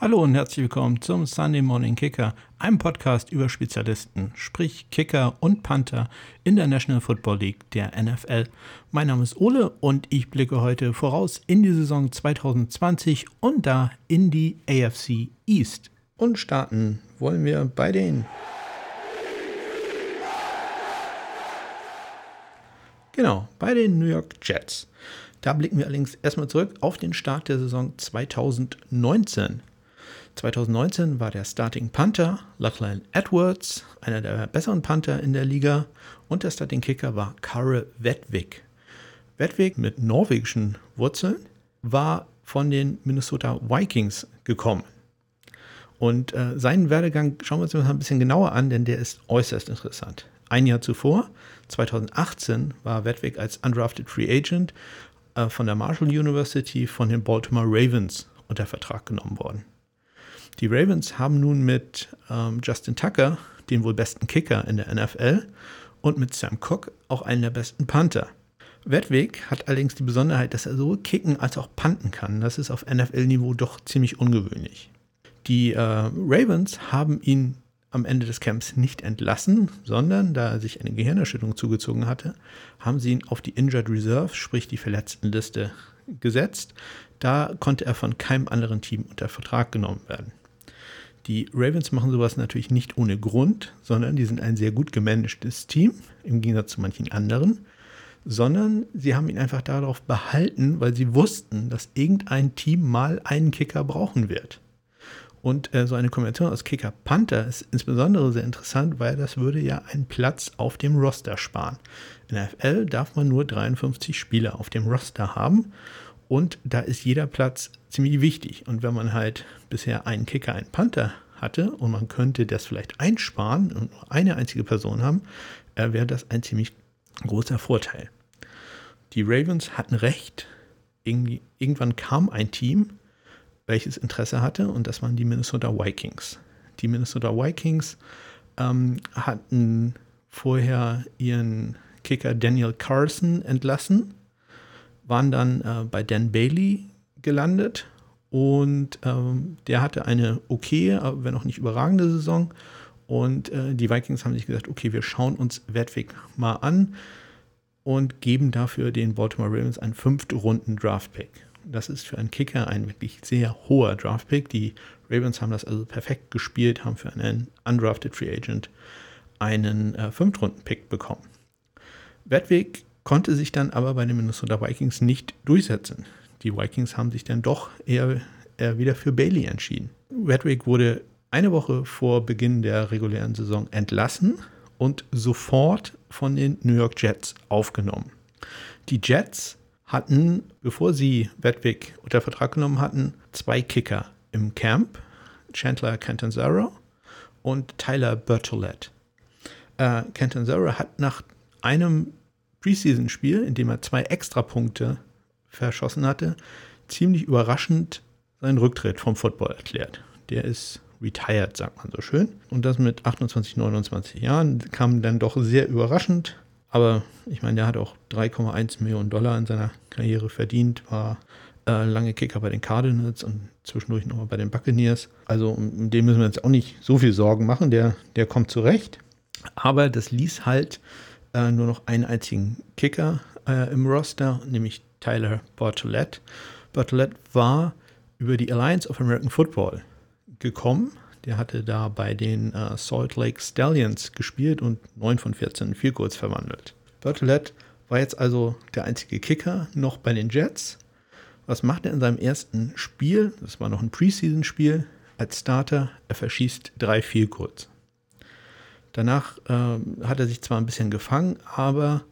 Hallo und herzlich willkommen zum Sunday Morning Kicker, einem Podcast über Spezialisten, sprich Kicker und Panther in der National Football League der NFL. Mein Name ist Ole und ich blicke heute voraus in die Saison 2020 und da in die AFC East. Und starten wollen wir bei den Genau, bei den New York Jets. Da blicken wir allerdings erstmal zurück auf den Start der Saison 2019. 2019 war der Starting Panther Lachlan Edwards, einer der besseren Panther in der Liga, und der Starting Kicker war Karre Wedvik. Wedvik mit norwegischen Wurzeln war von den Minnesota Vikings gekommen. Und äh, seinen Werdegang schauen wir uns mal ein bisschen genauer an, denn der ist äußerst interessant. Ein Jahr zuvor, 2018, war Wedvik als undrafted Free Agent äh, von der Marshall University von den Baltimore Ravens unter Vertrag genommen worden. Die Ravens haben nun mit ähm, Justin Tucker den wohl besten Kicker in der NFL und mit Sam Cook auch einen der besten Panther. Wedwig hat allerdings die Besonderheit, dass er sowohl kicken als auch panten kann. Das ist auf NFL-Niveau doch ziemlich ungewöhnlich. Die äh, Ravens haben ihn am Ende des Camps nicht entlassen, sondern da er sich eine Gehirnerschütterung zugezogen hatte, haben sie ihn auf die Injured Reserve, sprich die Verletztenliste, gesetzt. Da konnte er von keinem anderen Team unter Vertrag genommen werden. Die Ravens machen sowas natürlich nicht ohne Grund, sondern die sind ein sehr gut gemanagtes Team, im Gegensatz zu manchen anderen, sondern sie haben ihn einfach darauf behalten, weil sie wussten, dass irgendein Team mal einen Kicker brauchen wird. Und äh, so eine Kombination aus Kicker Panther ist insbesondere sehr interessant, weil das würde ja einen Platz auf dem Roster sparen. In der FL darf man nur 53 Spieler auf dem Roster haben und da ist jeder Platz ziemlich wichtig. Und wenn man halt bisher einen Kicker, einen Panther hatte und man könnte das vielleicht einsparen und nur eine einzige Person haben, äh, wäre das ein ziemlich großer Vorteil. Die Ravens hatten recht. Irgendwie, irgendwann kam ein Team, welches Interesse hatte, und das waren die Minnesota Vikings. Die Minnesota Vikings ähm, hatten vorher ihren Kicker Daniel Carson entlassen waren dann äh, bei Dan Bailey gelandet und ähm, der hatte eine okay, wenn auch nicht überragende Saison. Und äh, die Vikings haben sich gesagt, okay, wir schauen uns Wedwig mal an und geben dafür den Baltimore Ravens einen fünften Runden Draftpick. Das ist für einen Kicker ein wirklich sehr hoher Draftpick. Die Ravens haben das also perfekt gespielt, haben für einen undrafted Free Agent einen äh, Fünftrunden-Pick bekommen. Wedwig konnte sich dann aber bei den Minnesota Vikings nicht durchsetzen. Die Vikings haben sich dann doch eher, eher wieder für Bailey entschieden. Redrick wurde eine Woche vor Beginn der regulären Saison entlassen und sofort von den New York Jets aufgenommen. Die Jets hatten, bevor sie Wedwick unter Vertrag genommen hatten, zwei Kicker im Camp, Chandler Cantanzaro und Tyler Bertolette. Äh, Cantanzaro hat nach einem Preseason-Spiel, in dem er zwei Extrapunkte verschossen hatte, ziemlich überraschend seinen Rücktritt vom Football erklärt. Der ist retired, sagt man so schön. Und das mit 28, 29 Jahren kam dann doch sehr überraschend. Aber ich meine, der hat auch 3,1 Millionen Dollar in seiner Karriere verdient, war äh, lange Kicker bei den Cardinals und zwischendurch nochmal bei den Buccaneers. Also um den müssen wir jetzt auch nicht so viel Sorgen machen. Der, der kommt zurecht. Aber das ließ halt äh, nur noch einen einzigen Kicker äh, im Roster, nämlich Tyler Bartolette. Bartolette war über die Alliance of American Football gekommen. Der hatte da bei den äh, Salt Lake Stallions gespielt und 9 von 14 viel kurz verwandelt. Bartolette war jetzt also der einzige Kicker noch bei den Jets. Was macht er in seinem ersten Spiel? Das war noch ein Preseason-Spiel als Starter. Er verschießt drei viel kurz. Danach äh, hat er sich zwar ein bisschen gefangen, aber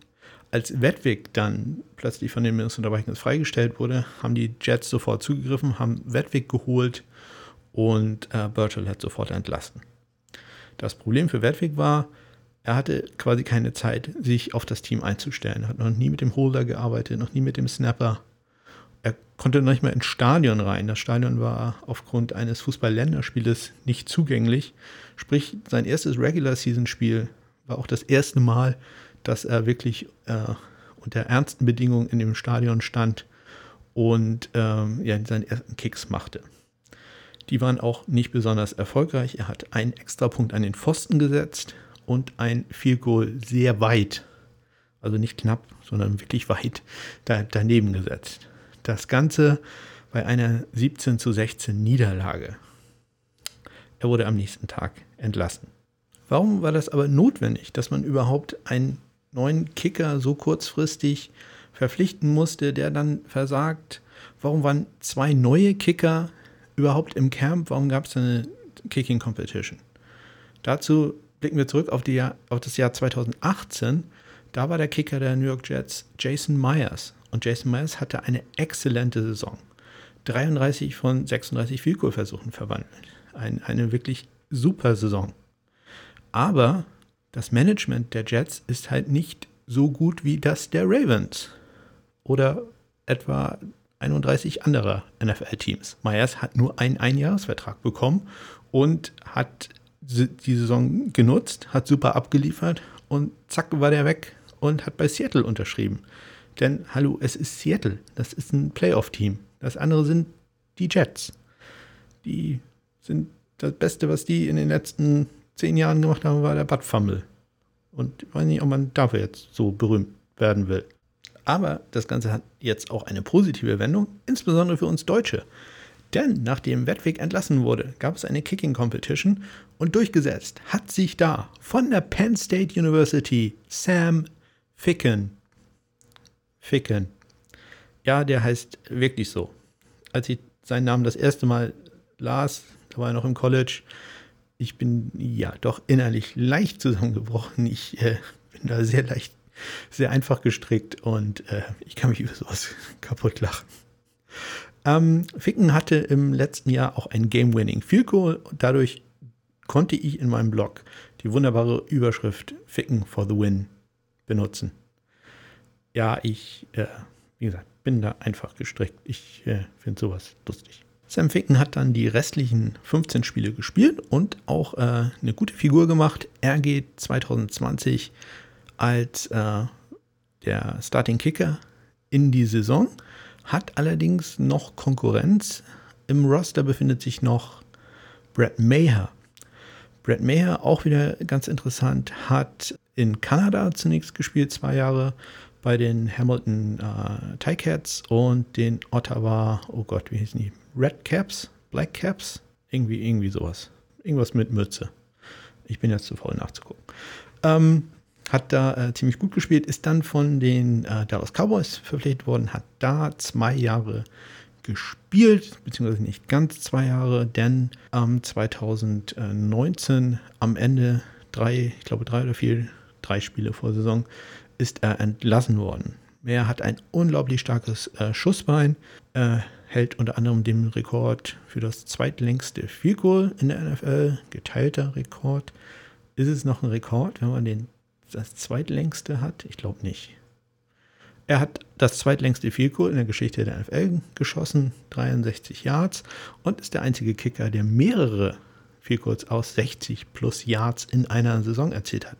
als Wedwig dann plötzlich von den Vikings freigestellt wurde, haben die Jets sofort zugegriffen, haben Wedwig geholt und äh, Burchell hat sofort entlassen. Das Problem für Wedwig war, er hatte quasi keine Zeit, sich auf das Team einzustellen. Er hat noch nie mit dem Holder gearbeitet, noch nie mit dem Snapper. Er konnte noch nicht mal ins Stadion rein. Das Stadion war aufgrund eines Fußball-Länderspieles nicht zugänglich. Sprich, sein erstes Regular-Season-Spiel war auch das erste Mal, dass er wirklich äh, unter ernsten Bedingungen in dem Stadion stand und ähm, ja, seinen ersten Kicks machte. Die waren auch nicht besonders erfolgreich. Er hat einen Extrapunkt an den Pfosten gesetzt und ein Field Goal sehr weit, also nicht knapp, sondern wirklich weit da, daneben gesetzt. Das Ganze bei einer 17 zu 16 Niederlage. Er wurde am nächsten Tag entlassen. Warum war das aber notwendig, dass man überhaupt einen neuen Kicker so kurzfristig verpflichten musste, der dann versagt? Warum waren zwei neue Kicker überhaupt im Camp? Warum gab es eine Kicking Competition? Dazu blicken wir zurück auf, die, auf das Jahr 2018. Da war der Kicker der New York Jets Jason Myers. Und Jason Myers hatte eine exzellente Saison. 33 von 36 Vielkohlversuchen verwandelt. Ein, eine wirklich super Saison. Aber das Management der Jets ist halt nicht so gut wie das der Ravens oder etwa 31 anderer NFL-Teams. Myers hat nur einen Einjahresvertrag bekommen und hat die Saison genutzt, hat super abgeliefert und zack war der weg und hat bei Seattle unterschrieben. Denn hallo, es ist Seattle, das ist ein Playoff-Team. Das andere sind die Jets. Die sind das Beste, was die in den letzten zehn Jahren gemacht haben, war der Bud Fumble. Und ich weiß nicht, ob man dafür jetzt so berühmt werden will. Aber das Ganze hat jetzt auch eine positive Wendung, insbesondere für uns Deutsche. Denn nachdem Wettweg entlassen wurde, gab es eine Kicking Competition und durchgesetzt hat sich da von der Penn State University Sam Ficken. Ficken. Ja, der heißt wirklich so. Als ich seinen Namen das erste Mal las, da war er noch im College, ich bin ja doch innerlich leicht zusammengebrochen. Ich äh, bin da sehr leicht, sehr einfach gestrickt und äh, ich kann mich über sowas kaputt lachen. Ähm, Ficken hatte im letzten Jahr auch ein Game-Winning Field Goal dadurch konnte ich in meinem Blog die wunderbare Überschrift Ficken for the Win benutzen. Ja, ich, äh, wie gesagt, bin da einfach gestrickt. Ich äh, finde sowas lustig. Sam Ficken hat dann die restlichen 15 Spiele gespielt und auch äh, eine gute Figur gemacht. Er geht 2020 als äh, der Starting Kicker in die Saison, hat allerdings noch Konkurrenz. Im Roster befindet sich noch Brad Maher. Brad Maher, auch wieder ganz interessant, hat in Kanada zunächst gespielt, zwei Jahre bei den Hamilton äh, Ticats und den Ottawa, oh Gott, wie hießen die? Red Caps? Black Caps? Irgendwie, irgendwie sowas. Irgendwas mit Mütze. Ich bin jetzt zu faul nachzugucken. Ähm, hat da äh, ziemlich gut gespielt, ist dann von den äh, Dallas Cowboys verpflichtet worden, hat da zwei Jahre gespielt, beziehungsweise nicht ganz zwei Jahre, denn ähm, 2019 am Ende drei, ich glaube drei oder vier, drei Spiele vor Saison, ist er entlassen worden. Er hat ein unglaublich starkes äh, Schussbein, äh, hält unter anderem den Rekord für das zweitlängste Field Goal in der NFL, geteilter Rekord. Ist es noch ein Rekord, wenn man den, das zweitlängste hat? Ich glaube nicht. Er hat das zweitlängste Field Goal in der Geschichte der NFL geschossen, 63 Yards, und ist der einzige Kicker, der mehrere Field Goals aus 60 plus Yards in einer Saison erzielt hat.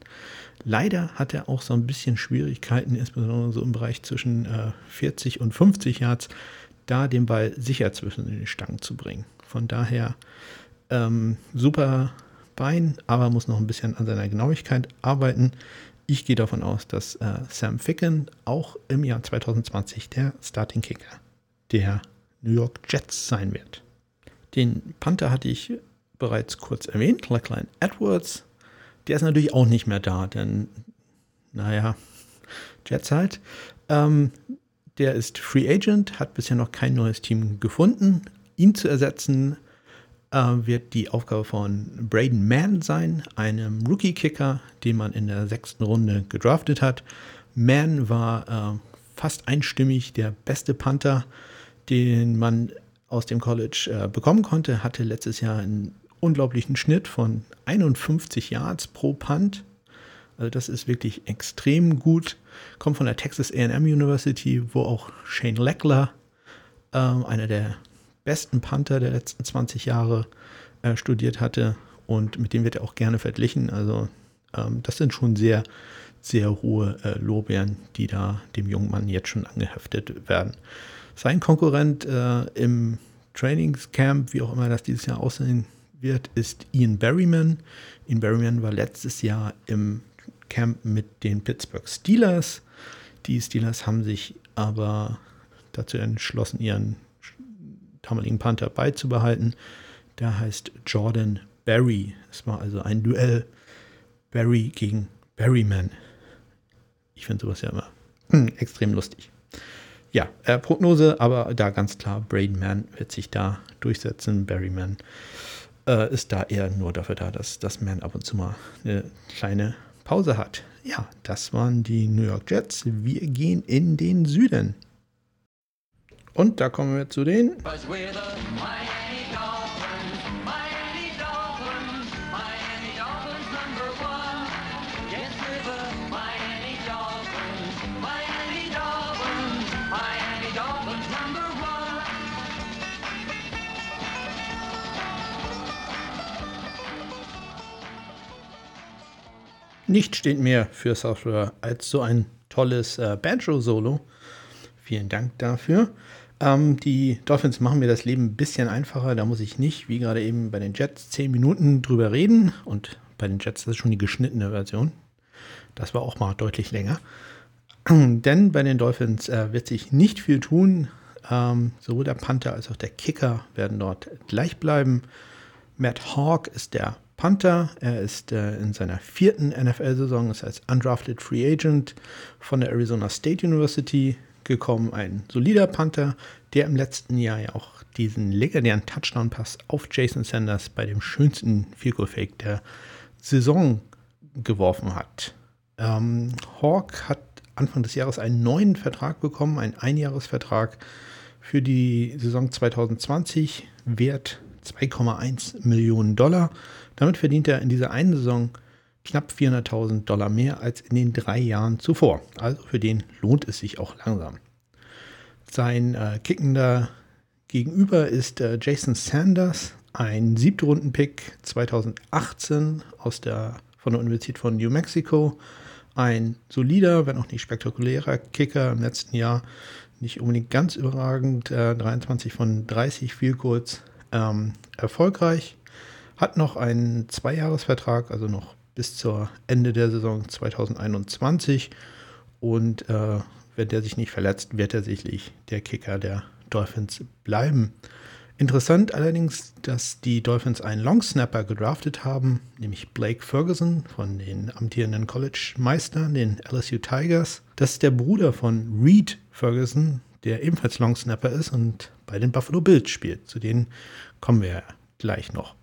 Leider hat er auch so ein bisschen Schwierigkeiten, insbesondere so im Bereich zwischen äh, 40 und 50 Yards, da den Ball sicher zwischen den Stangen zu bringen. Von daher ähm, super Bein, aber muss noch ein bisschen an seiner Genauigkeit arbeiten. Ich gehe davon aus, dass äh, Sam Ficken auch im Jahr 2020 der Starting Kicker der New York Jets sein wird. Den Panther hatte ich bereits kurz erwähnt, Lachlan Edwards der ist natürlich auch nicht mehr da, denn, naja, Jets halt. Ähm, der ist Free Agent, hat bisher noch kein neues Team gefunden. Ihn zu ersetzen äh, wird die Aufgabe von Braden Mann sein, einem Rookie-Kicker, den man in der sechsten Runde gedraftet hat. Mann war äh, fast einstimmig der beste Panther, den man aus dem College äh, bekommen konnte, hatte letztes Jahr einen unglaublichen Schnitt von 51 Yards pro Punt. Also das ist wirklich extrem gut. Kommt von der Texas AM University, wo auch Shane Leckler, äh, einer der besten Panther der letzten 20 Jahre, äh, studiert hatte. Und mit dem wird er auch gerne verglichen. Also ähm, das sind schon sehr, sehr hohe äh, Lorbeeren, die da dem jungen Mann jetzt schon angeheftet werden. Sein Konkurrent äh, im Trainingscamp, wie auch immer das dieses Jahr aussehen wird, ist Ian Berryman. Ian Berryman war letztes Jahr im Camp mit den Pittsburgh Steelers. Die Steelers haben sich aber dazu entschlossen, ihren damaligen Panther beizubehalten. Der heißt Jordan Berry. Es war also ein Duell Barry gegen Berryman. Ich finde sowas ja immer hm, extrem lustig. Ja, äh, Prognose, aber da ganz klar, Bradenman wird sich da durchsetzen. Berryman äh, ist da eher nur dafür da, dass das Man ab und zu mal eine kleine Pause hat. Ja, das waren die New York Jets. Wir gehen in den Süden. Und da kommen wir zu den. Nicht steht mehr für River als so ein tolles äh, Banjo-Solo. Vielen Dank dafür. Ähm, die Dolphins machen mir das Leben ein bisschen einfacher. Da muss ich nicht, wie gerade eben bei den Jets, 10 Minuten drüber reden. Und bei den Jets das ist schon die geschnittene Version. Das war auch mal deutlich länger. Denn bei den Dolphins äh, wird sich nicht viel tun. Ähm, sowohl der Panther als auch der Kicker werden dort gleich bleiben. Matt Hawk ist der Panther. Er ist äh, in seiner vierten NFL-Saison, das heißt Undrafted Free Agent von der Arizona State University gekommen. Ein solider Panther, der im letzten Jahr ja auch diesen legendären Touchdown-Pass auf Jason Sanders bei dem schönsten Field Fake der Saison geworfen hat. Ähm, Hawk hat Anfang des Jahres einen neuen Vertrag bekommen, einen Einjahresvertrag für die Saison 2020, wert 2,1 Millionen Dollar. Damit verdient er in dieser einen Saison knapp 400.000 Dollar mehr als in den drei Jahren zuvor. Also für den lohnt es sich auch langsam. Sein äh, kickender Gegenüber ist äh, Jason Sanders, ein Siebtrunden-Pick 2018 aus der, von der Universität von New Mexico. Ein solider, wenn auch nicht spektakulärer Kicker im letzten Jahr. Nicht unbedingt ganz überragend. Äh, 23 von 30 viel kurz ähm, erfolgreich. Hat noch einen Zweijahresvertrag, also noch bis zur Ende der Saison 2021. Und äh, wenn der sich nicht verletzt, wird er sicherlich der Kicker der Dolphins bleiben. Interessant allerdings, dass die Dolphins einen Longsnapper gedraftet haben, nämlich Blake Ferguson von den amtierenden College-Meistern, den LSU Tigers. Das ist der Bruder von Reed Ferguson, der ebenfalls Longsnapper ist und bei den Buffalo Bills spielt. Zu denen kommen wir gleich noch.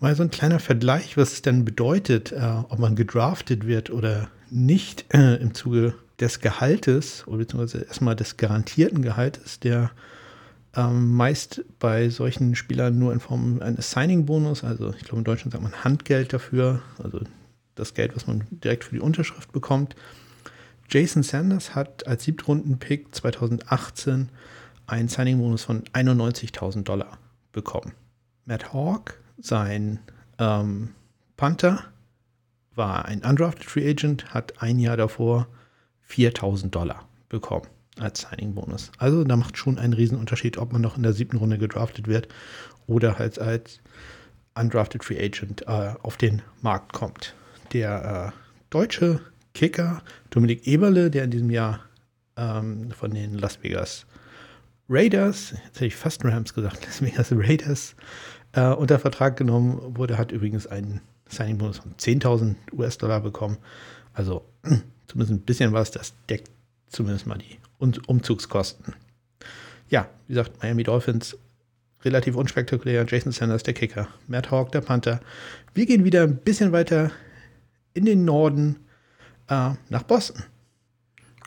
Mal so ein kleiner Vergleich, was es denn bedeutet, äh, ob man gedraftet wird oder nicht äh, im Zuge des Gehaltes, oder beziehungsweise erstmal des garantierten Gehaltes, der ähm, meist bei solchen Spielern nur in Form eines Signing-Bonus, also ich glaube in Deutschland sagt man Handgeld dafür, also das Geld, was man direkt für die Unterschrift bekommt. Jason Sanders hat als Siebtrunden-Pick 2018 einen Signing-Bonus von 91.000 Dollar bekommen. Matt Hawk sein ähm, Panther war ein undrafted Free Agent, hat ein Jahr davor 4000 Dollar bekommen als Signing-Bonus. Also da macht schon einen Riesenunterschied, ob man noch in der siebten Runde gedraftet wird oder halt als undrafted Free Agent äh, auf den Markt kommt. Der äh, deutsche Kicker Dominik Eberle, der in diesem Jahr ähm, von den Las Vegas Raiders, jetzt hätte ich fast Rams gesagt, Las Vegas Raiders äh, unter Vertrag genommen wurde, hat übrigens einen Signing-Bonus von 10.000 US-Dollar bekommen. Also zumindest ein bisschen was, das deckt zumindest mal die Umzugskosten. Ja, wie gesagt, Miami Dolphins relativ unspektakulär. Jason Sanders, der Kicker. Matt Hawk, der Panther. Wir gehen wieder ein bisschen weiter in den Norden äh, nach Boston.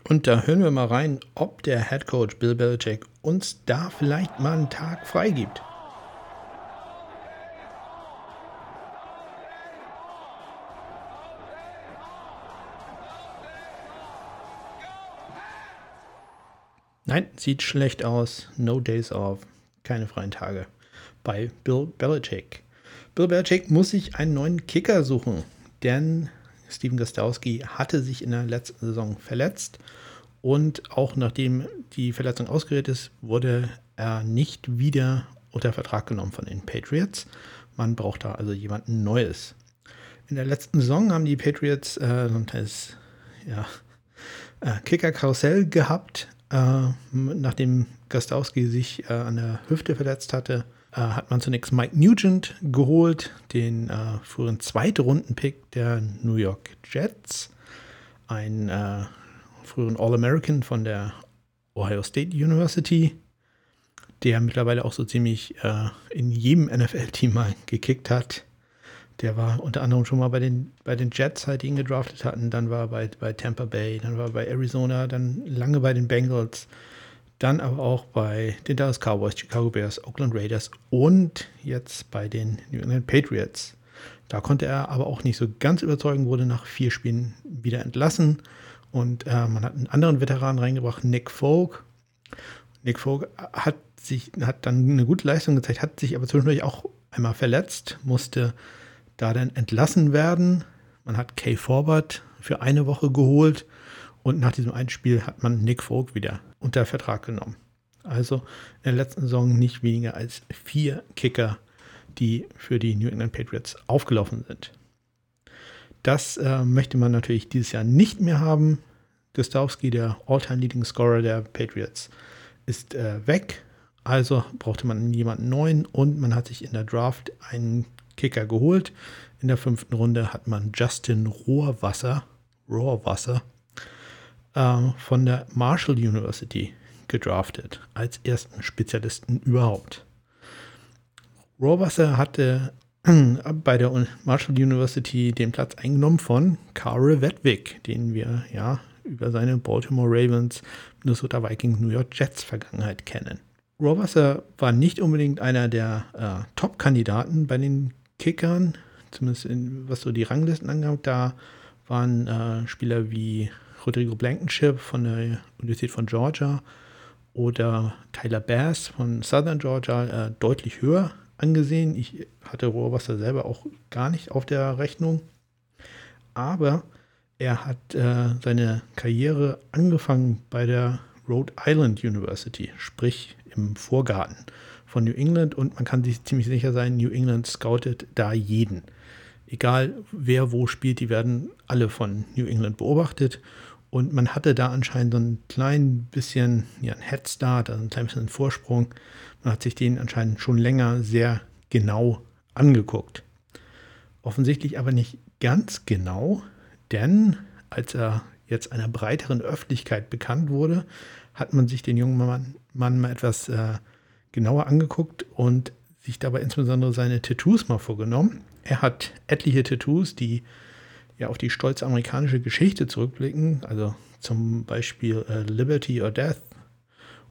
Und da hören wir mal rein, ob der Head Coach Bill Belichick uns da vielleicht mal einen Tag freigibt. Nein, sieht schlecht aus. No days off. Keine freien Tage. Bei Bill Belichick. Bill Belichick muss sich einen neuen Kicker suchen, denn Steven Gostowski hatte sich in der letzten Saison verletzt und auch nachdem die Verletzung ausgerät ist, wurde er nicht wieder unter Vertrag genommen von den Patriots. Man braucht da also jemanden Neues. In der letzten Saison haben die Patriots äh, ein kleines ja, äh, Kicker-Karussell gehabt. Äh, nachdem Gastowski sich äh, an der Hüfte verletzt hatte, äh, hat man zunächst Mike Nugent geholt, den äh, früheren Zweitrunden-Pick der New York Jets. Ein früheren All-American von der Ohio State University, der mittlerweile auch so ziemlich in jedem NFL-Team mal gekickt hat. Der war unter anderem schon mal bei den, bei den Jets, halt, die ihn gedraftet hatten. Dann war er bei, bei Tampa Bay, dann war er bei Arizona, dann lange bei den Bengals. Dann aber auch bei den Dallas Cowboys, Chicago Bears, Oakland Raiders und jetzt bei den New England Patriots. Da konnte er aber auch nicht so ganz überzeugen, wurde nach vier Spielen wieder entlassen. Und äh, man hat einen anderen Veteran reingebracht, Nick Folk. Nick Folk hat sich, hat dann eine gute Leistung gezeigt, hat sich aber zwischendurch auch einmal verletzt, musste da dann entlassen werden. Man hat Kay Forbert für eine Woche geholt und nach diesem Einspiel hat man Nick Folk wieder unter Vertrag genommen. Also in der letzten Saison nicht weniger als vier Kicker, die für die New England Patriots aufgelaufen sind. Das äh, möchte man natürlich dieses Jahr nicht mehr haben. Gustowski, der All-Time Leading Scorer der Patriots, ist äh, weg. Also brauchte man jemanden neuen und man hat sich in der Draft einen Kicker geholt. In der fünften Runde hat man Justin Rohrwasser, Rohrwasser äh, von der Marshall University gedraftet, als ersten Spezialisten überhaupt. Rohrwasser hatte bei der Marshall University den Platz eingenommen von Carl Wedwick, den wir ja über seine Baltimore Ravens, Minnesota Vikings, New York Jets Vergangenheit kennen. Rohrwasser war nicht unbedingt einer der äh, Top-Kandidaten bei den Kickern, zumindest in, was so die Ranglisten angeht, da waren äh, Spieler wie Rodrigo Blankenship von der Universität von Georgia oder Tyler Bass von Southern Georgia äh, deutlich höher angesehen. Ich hatte Rohrwasser selber auch gar nicht auf der Rechnung. Aber er hat äh, seine Karriere angefangen bei der Rhode Island University, sprich im Vorgarten von New England und man kann sich ziemlich sicher sein, New England scoutet da jeden. Egal wer wo spielt, die werden alle von New England beobachtet und man hatte da anscheinend so ein klein bisschen ja, ein Headstart, also ein klein bisschen Vorsprung. Man hat sich den anscheinend schon länger sehr genau angeguckt. Offensichtlich aber nicht ganz genau, denn als er jetzt einer breiteren Öffentlichkeit bekannt wurde, hat man sich den jungen Mann, Mann mal etwas äh, genauer angeguckt und sich dabei insbesondere seine Tattoos mal vorgenommen. Er hat etliche Tattoos, die ja auf die stolze amerikanische Geschichte zurückblicken, also zum Beispiel äh, Liberty or Death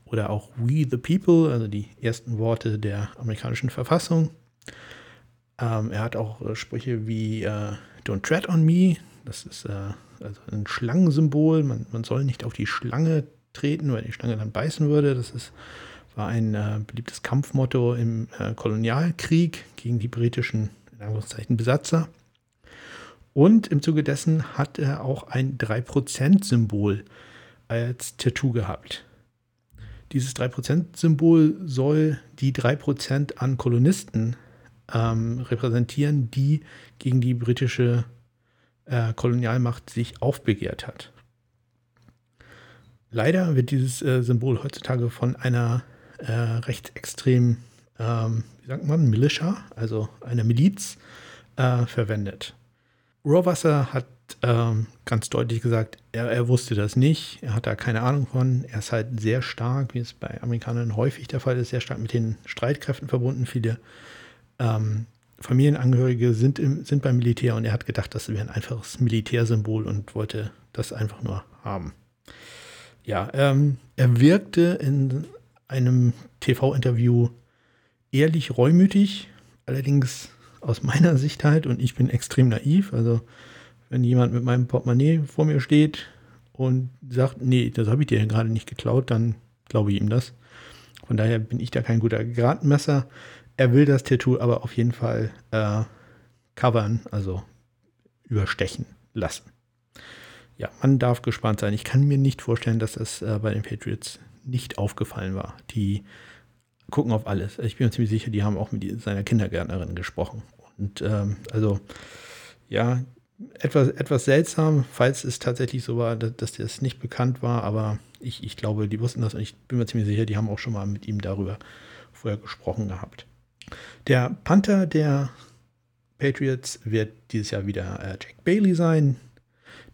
oder auch We the People, also die ersten Worte der amerikanischen Verfassung. Ähm, er hat auch äh, Sprüche wie äh, Don't tread on me, das ist äh, also ein Schlangensymbol, man, man soll nicht auf die Schlange treten, weil die Schlange dann beißen würde. Das ist war ein äh, beliebtes Kampfmotto im äh, Kolonialkrieg gegen die britischen Besatzer. Und im Zuge dessen hat er auch ein 3%-Symbol als Tattoo gehabt. Dieses 3%-Symbol soll die 3% an Kolonisten ähm, repräsentieren, die gegen die britische äh, Kolonialmacht sich aufbegehrt hat. Leider wird dieses äh, Symbol heutzutage von einer äh, rechtsextrem, ähm, wie sagt man, Militia, also eine Miliz, äh, verwendet. Rohrwasser hat ähm, ganz deutlich gesagt, er, er, wusste das nicht, er hat da keine Ahnung von. Er ist halt sehr stark, wie es bei Amerikanern häufig der Fall ist, sehr stark mit den Streitkräften verbunden. Viele ähm, Familienangehörige sind, im, sind beim Militär und er hat gedacht, das wäre ein einfaches Militärsymbol und wollte das einfach nur haben. Ja, ähm, er wirkte in einem TV-Interview ehrlich reumütig, allerdings aus meiner Sicht halt, und ich bin extrem naiv. Also, wenn jemand mit meinem Portemonnaie vor mir steht und sagt, nee, das habe ich dir gerade nicht geklaut, dann glaube ich ihm das. Von daher bin ich da kein guter Gradmesser. Er will das Tattoo aber auf jeden Fall äh, covern, also überstechen lassen. Ja, man darf gespannt sein. Ich kann mir nicht vorstellen, dass das äh, bei den Patriots nicht aufgefallen war. Die gucken auf alles. Ich bin mir ziemlich sicher, die haben auch mit seiner Kindergärtnerin gesprochen. Und ähm, also, ja, etwas, etwas seltsam, falls es tatsächlich so war, dass, dass das nicht bekannt war, aber ich, ich glaube, die wussten das und ich bin mir ziemlich sicher, die haben auch schon mal mit ihm darüber vorher gesprochen gehabt. Der Panther der Patriots wird dieses Jahr wieder äh, Jack Bailey sein.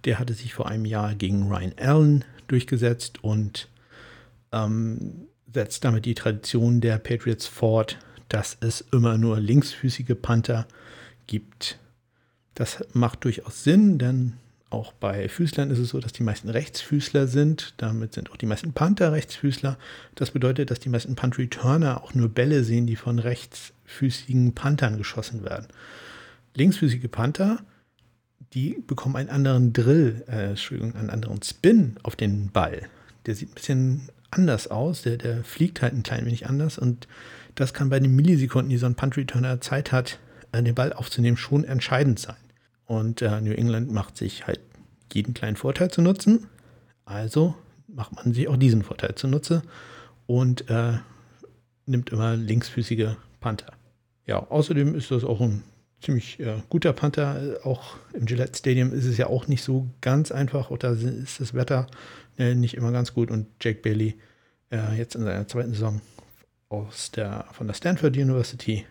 Der hatte sich vor einem Jahr gegen Ryan Allen durchgesetzt und ähm, setzt damit die Tradition der Patriots fort, dass es immer nur linksfüßige Panther gibt. Das macht durchaus Sinn, denn auch bei Füßlern ist es so, dass die meisten Rechtsfüßler sind. Damit sind auch die meisten Panther Rechtsfüßler. Das bedeutet, dass die meisten Punt Returner auch nur Bälle sehen, die von rechtsfüßigen Panthern geschossen werden. Linksfüßige Panther, die bekommen einen anderen Drill, äh, Entschuldigung, einen anderen Spin auf den Ball. Der sieht ein bisschen anders aus. Der, der fliegt halt ein klein wenig anders und das kann bei den Millisekunden, die so ein Punt Returner Zeit hat, äh, den Ball aufzunehmen, schon entscheidend sein. Und äh, New England macht sich halt jeden kleinen Vorteil zu nutzen. Also macht man sich auch diesen Vorteil zunutze und äh, nimmt immer linksfüßige Panther. Ja, außerdem ist das auch ein ziemlich äh, guter Panther. Auch im Gillette Stadium ist es ja auch nicht so ganz einfach. Da ist das Wetter äh, nicht immer ganz gut. Und Jake Bailey äh, jetzt in seiner zweiten Saison aus der, von der Stanford University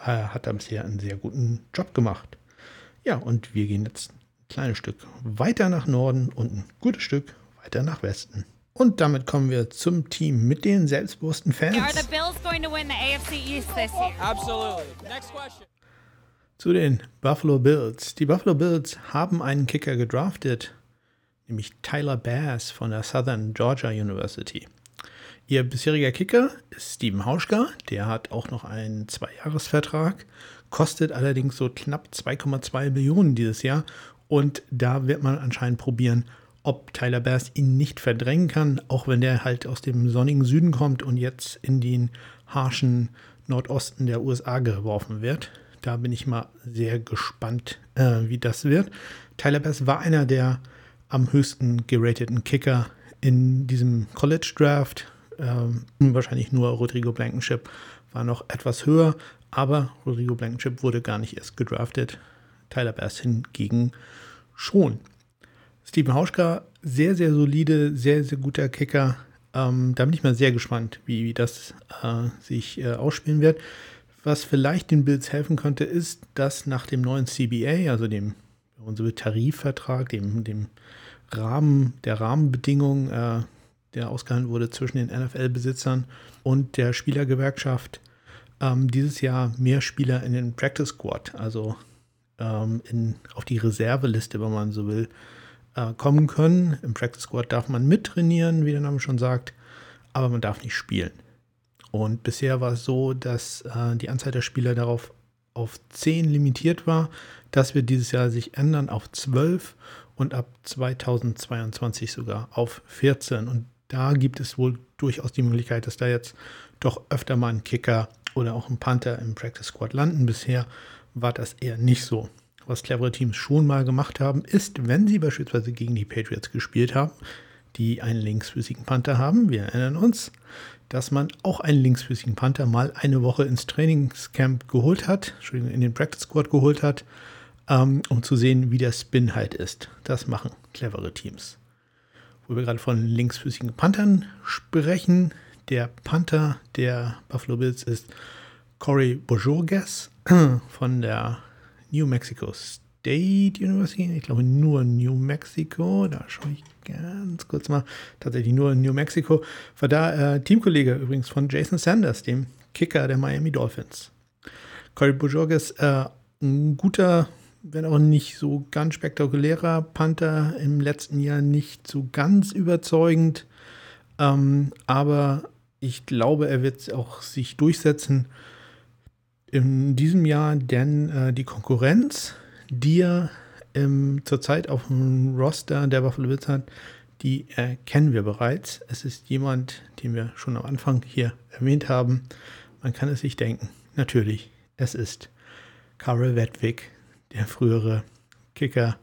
äh, hat da bisher einen sehr guten Job gemacht. Ja, und wir gehen jetzt ein kleines Stück weiter nach Norden und ein gutes Stück weiter nach Westen. Und damit kommen wir zum Team mit den selbstbewussten Fans. Are the Bills going to win the AFC East this year? Absolutely. Next question. Zu den Buffalo Bills. Die Buffalo Bills haben einen Kicker gedraftet, nämlich Tyler Bass von der Southern Georgia University. Ihr bisheriger Kicker ist Steven Hauschka, der hat auch noch einen Zweijahresvertrag kostet allerdings so knapp 2,2 Millionen dieses Jahr. Und da wird man anscheinend probieren, ob Tyler Bass ihn nicht verdrängen kann, auch wenn der halt aus dem sonnigen Süden kommt und jetzt in den harschen Nordosten der USA geworfen wird. Da bin ich mal sehr gespannt, äh, wie das wird. Tyler Bass war einer der am höchsten gerateten Kicker in diesem College Draft. Ähm, wahrscheinlich nur Rodrigo Blankenship war noch etwas höher, aber Rodrigo Blankenship wurde gar nicht erst gedraftet. Tyler Bass hingegen schon. Steven Hauschka, sehr, sehr solide, sehr, sehr guter Kicker. Ähm, da bin ich mal sehr gespannt, wie, wie das äh, sich äh, ausspielen wird. Was vielleicht den Bills helfen könnte, ist, dass nach dem neuen CBA, also dem unserem Tarifvertrag, dem, dem Rahmen, der Rahmenbedingungen, äh, der ausgehandelt wurde zwischen den NFL-Besitzern und der Spielergewerkschaft, ähm, dieses Jahr mehr Spieler in den Practice Squad, also ähm, in, auf die Reserveliste, wenn man so will, äh, kommen können. Im Practice Squad darf man mittrainieren, wie der Name schon sagt, aber man darf nicht spielen. Und bisher war es so, dass äh, die Anzahl der Spieler darauf auf 10 limitiert war. Das wird dieses Jahr sich ändern auf 12 und ab 2022 sogar auf 14. Und da gibt es wohl durchaus die Möglichkeit, dass da jetzt doch öfter mal ein Kicker oder auch ein Panther im Practice Squad landen. Bisher war das eher nicht so. Was clevere Teams schon mal gemacht haben, ist, wenn sie beispielsweise gegen die Patriots gespielt haben, die einen linksfüßigen Panther haben, wir erinnern uns, dass man auch einen linksfüßigen Panther mal eine Woche ins Trainingscamp geholt hat, Entschuldigung, in den Practice Squad geholt hat, ähm, um zu sehen, wie der Spin halt ist. Das machen clevere Teams. Wo wir gerade von linksfüßigen Panthern sprechen, der Panther der Buffalo Bills ist Corey Bojogas von der New Mexico State University. Ich glaube nur New Mexico. Da schaue ich ganz kurz mal. Tatsächlich nur New Mexico. War da äh, Teamkollege übrigens von Jason Sanders, dem Kicker der Miami Dolphins. Corey Bojogas, äh, ein guter, wenn auch nicht so ganz spektakulärer Panther. Im letzten Jahr nicht so ganz überzeugend. Ähm, aber ich glaube, er wird auch sich durchsetzen in diesem Jahr, denn äh, die Konkurrenz, die er ähm, zurzeit auf dem Roster der Buffalo Bills hat, die äh, kennen wir bereits. Es ist jemand, den wir schon am Anfang hier erwähnt haben. Man kann es sich denken. Natürlich, es ist Karel Wedwig, der frühere Kicker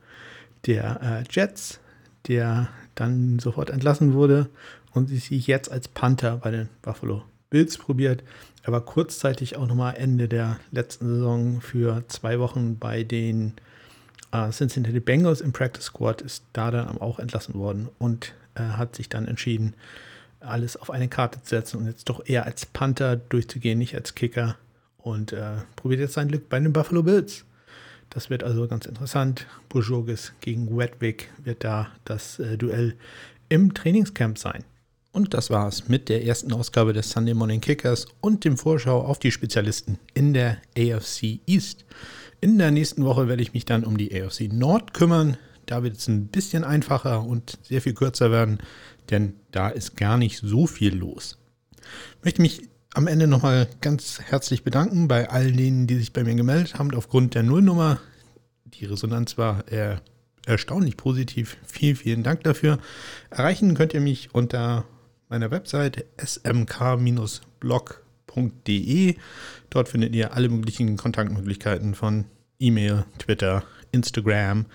der äh, Jets, der dann sofort entlassen wurde und sich jetzt als Panther bei den Buffalo Bills probiert. Er war kurzzeitig auch nochmal Ende der letzten Saison für zwei Wochen bei den äh, Cincinnati Bengals im Practice Squad, ist da dann auch entlassen worden und äh, hat sich dann entschieden, alles auf eine Karte zu setzen und jetzt doch eher als Panther durchzugehen, nicht als Kicker. Und äh, probiert jetzt sein Glück bei den Buffalo Bills. Das wird also ganz interessant. Burjogis gegen Wedwick wird da das äh, Duell im Trainingscamp sein. Und das war's mit der ersten Ausgabe des Sunday Morning Kickers und dem Vorschau auf die Spezialisten in der AFC East. In der nächsten Woche werde ich mich dann um die AFC Nord kümmern. Da wird es ein bisschen einfacher und sehr viel kürzer werden, denn da ist gar nicht so viel los. Ich möchte mich am Ende nochmal ganz herzlich bedanken bei all denen, die sich bei mir gemeldet haben aufgrund der Nullnummer. Die Resonanz war äh, erstaunlich positiv. Vielen, vielen Dank dafür. Erreichen könnt ihr mich unter meiner Website smk-blog.de. Dort findet ihr alle möglichen Kontaktmöglichkeiten von E-Mail, Twitter, Instagram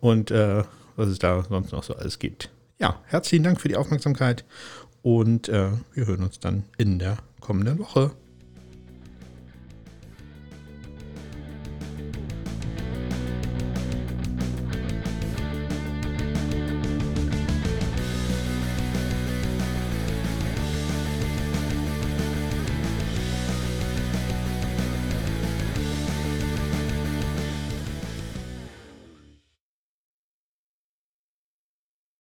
und äh, was es da sonst noch so alles gibt. Ja, herzlichen Dank für die Aufmerksamkeit und äh, wir hören uns dann in der kommenden Woche.